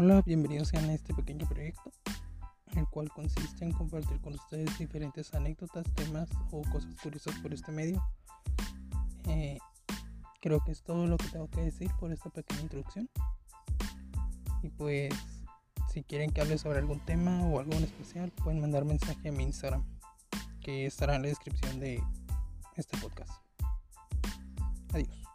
Hola, bienvenidos a este pequeño proyecto, el cual consiste en compartir con ustedes diferentes anécdotas, temas o cosas curiosas por este medio. Eh, creo que es todo lo que tengo que decir por esta pequeña introducción. Y pues, si quieren que hable sobre algún tema o algo en especial, pueden mandar mensaje a mi Instagram, que estará en la descripción de este podcast. Adiós.